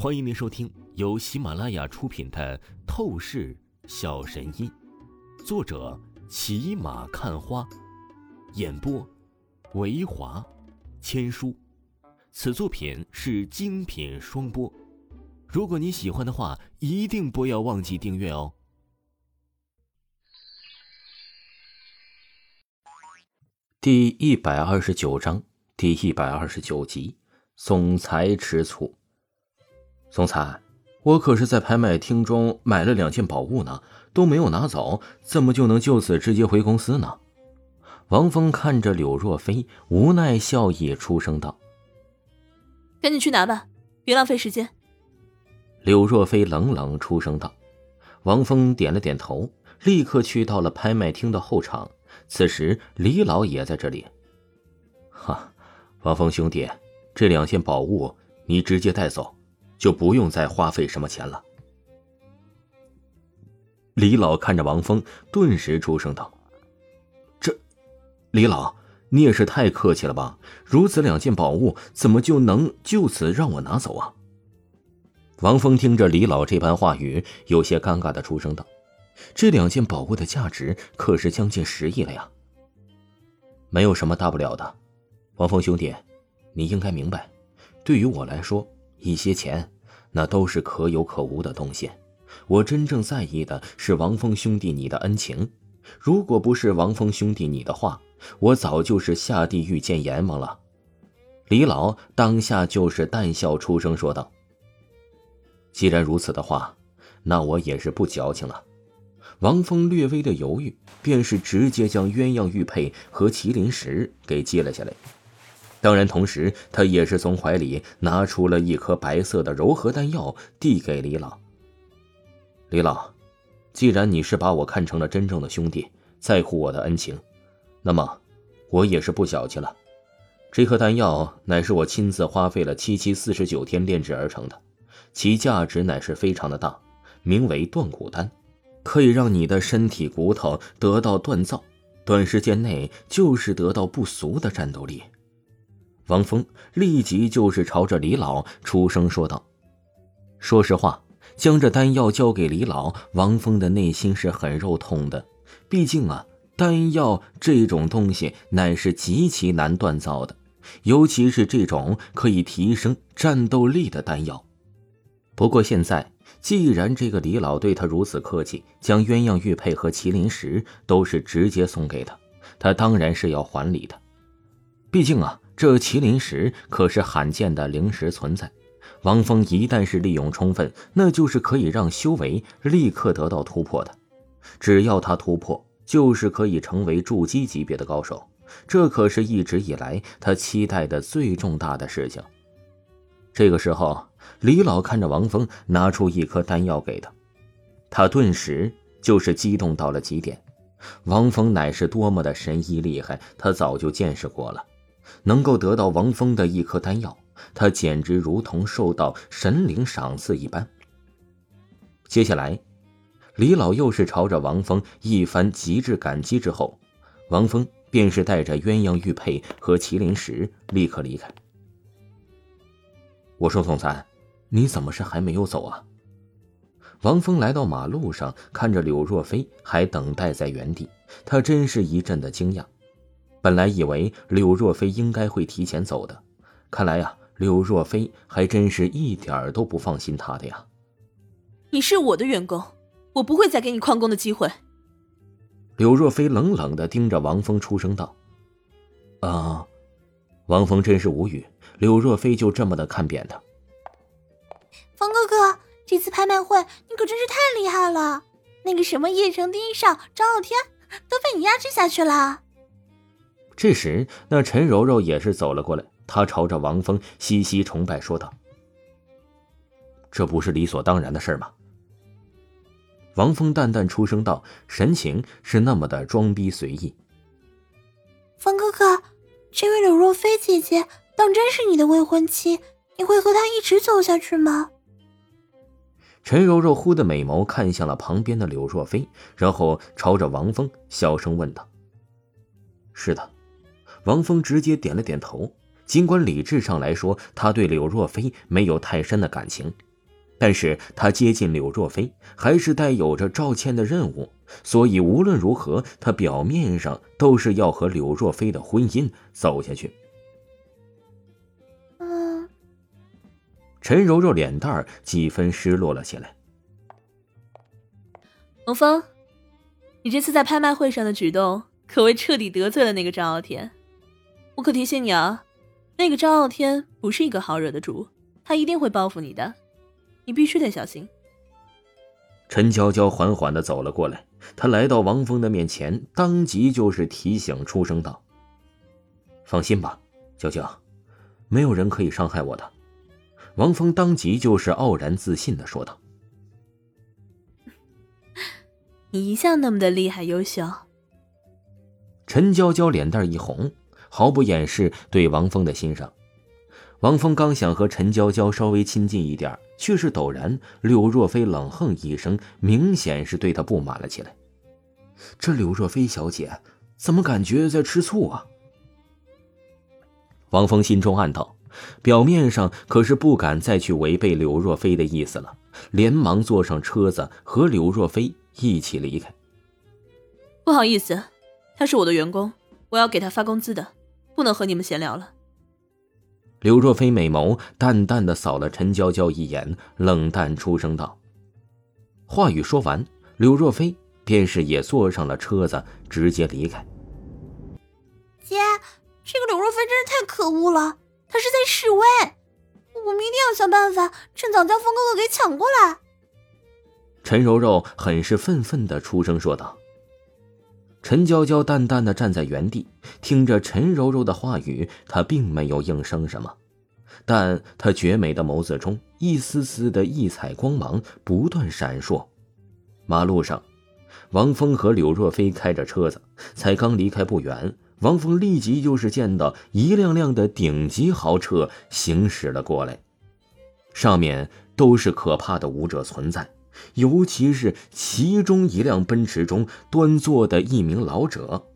欢迎您收听由喜马拉雅出品的《透视小神医》，作者骑马看花，演播维华千书。此作品是精品双播。如果你喜欢的话，一定不要忘记订阅哦。第一百二十九章，第一百二十九集，总裁吃醋。总裁，我可是在拍卖厅中买了两件宝物呢，都没有拿走，怎么就能就此直接回公司呢？王峰看着柳若飞，无奈笑意出声道：“赶紧去拿吧，别浪费时间。”柳若飞冷冷出声道。王峰点了点头，立刻去到了拍卖厅的后场。此时，李老也在这里。哈，王峰兄弟，这两件宝物你直接带走。就不用再花费什么钱了。李老看着王峰，顿时出声道：“这，李老，你也是太客气了吧？如此两件宝物，怎么就能就此让我拿走啊？”王峰听着李老这般话语，有些尴尬的出声道：“这两件宝物的价值可是将近十亿了呀。”没有什么大不了的，王峰兄弟，你应该明白，对于我来说。一些钱，那都是可有可无的东西。我真正在意的是王峰兄弟你的恩情。如果不是王峰兄弟你的话，我早就是下地狱见阎王了。李老当下就是淡笑出声说道：“既然如此的话，那我也是不矫情了。”王峰略微的犹豫，便是直接将鸳鸯玉佩和麒麟石给接了下来。当然，同时他也是从怀里拿出了一颗白色的柔和丹药，递给李老。李老，既然你是把我看成了真正的兄弟，在乎我的恩情，那么我也是不小气了。这颗丹药乃是我亲自花费了七七四十九天炼制而成的，其价值乃是非常的大，名为断骨丹，可以让你的身体骨头得到锻造，短时间内就是得到不俗的战斗力。王峰立即就是朝着李老出声说道：“说实话，将这丹药交给李老，王峰的内心是很肉痛的。毕竟啊，丹药这种东西乃是极其难锻造的，尤其是这种可以提升战斗力的丹药。不过现在，既然这个李老对他如此客气，将鸳鸯玉佩和麒麟石都是直接送给他，他当然是要还礼的。毕竟啊。”这麒麟石可是罕见的灵石存在，王峰一旦是利用充分，那就是可以让修为立刻得到突破的。只要他突破，就是可以成为筑基级别的高手。这可是一直以来他期待的最重大的事情。这个时候，李老看着王峰拿出一颗丹药给他，他顿时就是激动到了极点。王峰乃是多么的神医厉害，他早就见识过了。能够得到王峰的一颗丹药，他简直如同受到神灵赏赐一般。接下来，李老又是朝着王峰一番极致感激之后，王峰便是带着鸳鸯玉佩和麒麟石立刻离开。我说：“总裁，你怎么是还没有走啊？”王峰来到马路上，看着柳若飞还等待在原地，他真是一阵的惊讶。本来以为柳若飞应该会提前走的，看来呀，柳若飞还真是一点儿都不放心他的呀。你是我的员工，我不会再给你旷工的机会。柳若飞冷冷的盯着王峰，出声道：“啊！”王峰真是无语，柳若飞就这么的看扁他。峰哥哥，这次拍卖会你可真是太厉害了，那个什么叶城第一少张傲天都被你压制下去了。这时，那陈柔柔也是走了过来，她朝着王峰嘻嘻崇拜说道：“这不是理所当然的事吗？”王峰淡淡出声道，神情是那么的装逼随意。峰哥哥，这位柳若飞姐姐当真是你的未婚妻？你会和她一直走下去吗？陈柔柔忽的美眸看向了旁边的柳若飞，然后朝着王峰小声问道：“是的。”王峰直接点了点头，尽管理智上来说，他对柳若飞没有太深的感情，但是他接近柳若飞，还是带有着赵倩的任务，所以无论如何，他表面上都是要和柳若飞的婚姻走下去。嗯，陈柔柔脸蛋儿几分失落了起来。王峰，你这次在拍卖会上的举动，可谓彻底得罪了那个张傲天。我可提醒你啊，那个张傲天不是一个好惹的主，他一定会报复你的。你必须得小心。陈娇娇缓缓的走了过来，她来到王峰的面前，当即就是提醒出声道：“放心吧，娇娇，没有人可以伤害我的。”王峰当即就是傲然自信的说道：“你一向那么的厉害优秀。”陈娇娇脸蛋一红，毫不掩饰对王峰的欣赏。王峰刚想和陈娇娇稍微亲近一点，却是陡然，柳若飞冷哼一声，明显是对他不满了起来。这柳若飞小姐怎么感觉在吃醋啊？王峰心中暗道，表面上可是不敢再去违背柳若飞的意思了，连忙坐上车子和柳若飞一起离开。不好意思，他是我的员工，我要给他发工资的，不能和你们闲聊了。柳若飞美眸淡淡的扫了陈娇娇一眼，冷淡出声道：“话语说完，柳若飞便是也坐上了车子，直接离开。”姐，这个柳若飞真是太可恶了，他是在示威，我们一定要想办法，趁早将风哥哥给抢过来。陈柔柔很是愤愤的出声说道。陈娇娇淡淡的站在原地，听着陈柔柔的话语，她并没有应声什么，但她绝美的眸子中一丝丝的异彩光芒不断闪烁。马路上，王峰和柳若飞开着车子，才刚离开不远，王峰立即就是见到一辆辆的顶级豪车行驶了过来，上面都是可怕的武者存在。尤其是其中一辆奔驰中端坐的一名老者，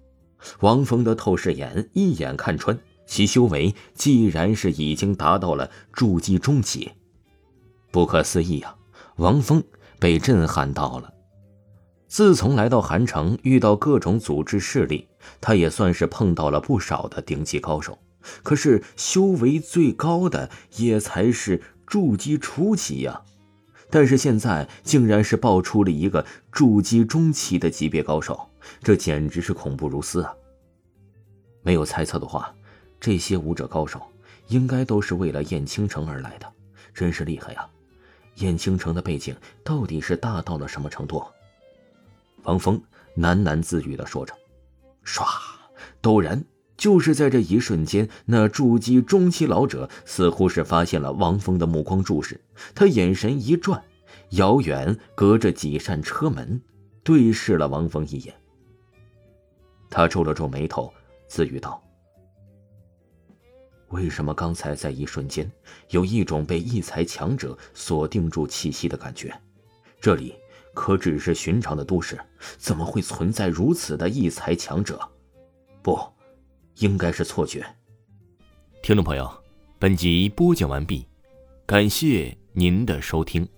王峰的透视眼一眼看穿，其修为既然是已经达到了筑基中期。不可思议啊！王峰被震撼到了。自从来到韩城，遇到各种组织势力，他也算是碰到了不少的顶级高手，可是修为最高的也才是筑基初期呀。但是现在竟然是爆出了一个筑基中期的级别高手，这简直是恐怖如斯啊！没有猜测的话，这些武者高手应该都是为了燕青城而来的，真是厉害呀！燕青城的背景到底是大到了什么程度？王峰喃喃自语的说着，唰，陡然就是在这一瞬间，那筑基中期老者似乎是发现了王峰的目光注视，他眼神一转，遥远隔着几扇车门，对视了王峰一眼。他皱了皱眉头，自语道：“为什么刚才在一瞬间，有一种被异才强者锁定住气息的感觉？这里可只是寻常的都市，怎么会存在如此的异才强者？不。”应该是错觉。听众朋友，本集播讲完毕，感谢您的收听。